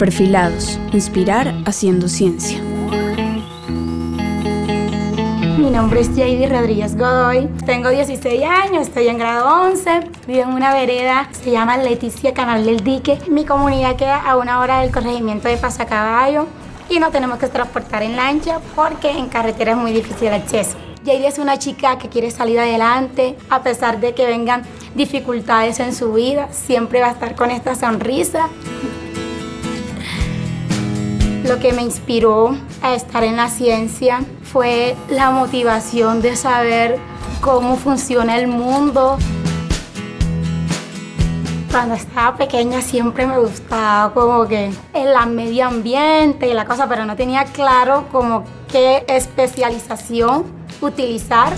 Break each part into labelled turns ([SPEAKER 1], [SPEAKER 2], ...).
[SPEAKER 1] Perfilados, inspirar haciendo ciencia.
[SPEAKER 2] Mi nombre es Jady Rodríguez Godoy, tengo 16 años, estoy en grado 11, vivo en una vereda, se llama Leticia Canal del Dique. Mi comunidad queda a una hora del corregimiento de Pasacaballo y no tenemos que transportar en lancha porque en carretera es muy difícil el acceso. Jady es una chica que quiere salir adelante, a pesar de que vengan dificultades en su vida, siempre va a estar con esta sonrisa lo que me inspiró a estar en la ciencia fue la motivación de saber cómo funciona el mundo. Cuando estaba pequeña siempre me gustaba como que el medio ambiente y la cosa, pero no tenía claro como qué especialización utilizar.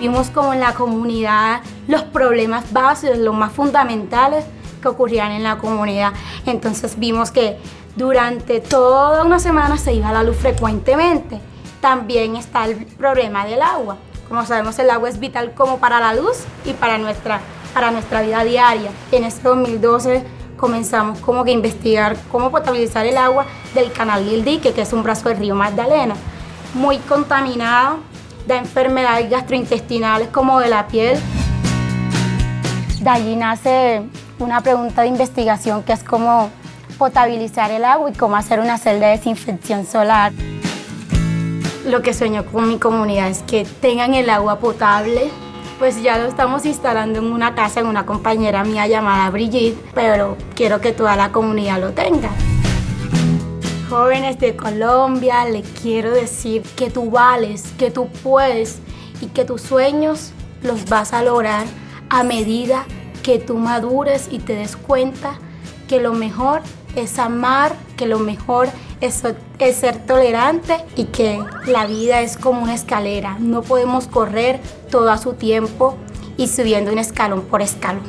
[SPEAKER 2] Vimos como en la comunidad los problemas básicos, los más fundamentales que ocurrían en la comunidad. Entonces vimos que durante toda una semana se iba la luz frecuentemente. También está el problema del agua. Como sabemos, el agua es vital como para la luz y para nuestra, para nuestra vida diaria. En este 2012 comenzamos como que a investigar cómo potabilizar el agua del canal del dique, que es un brazo del río Magdalena, muy contaminado, da enfermedades gastrointestinales como de la piel. De allí nace una pregunta de investigación que es como potabilizar el agua y cómo hacer una celda de desinfección solar. Lo que sueño con mi comunidad es que tengan el agua potable. Pues ya lo estamos instalando en una casa en una compañera mía llamada Brigitte, pero quiero que toda la comunidad lo tenga. Jóvenes de Colombia, le quiero decir que tú vales, que tú puedes y que tus sueños los vas a lograr a medida que tú madures y te des cuenta que lo mejor es amar, que lo mejor es, ser tolerante y que la vida es como una escalera. No podemos correr todo a su tiempo y subiendo un escalón por escalón.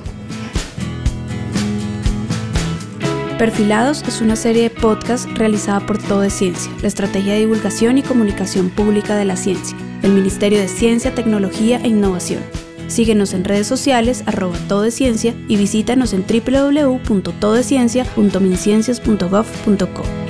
[SPEAKER 1] Perfilados es una serie de podcast realizada por Todo Ciencia, la estrategia de divulgación y comunicación pública de la ciencia, el Ministerio de Ciencia, Tecnología e Innovación. Síguenos en redes sociales arroba todo de ciencia y visítanos en www.todesciencia.minciencias.gov.co.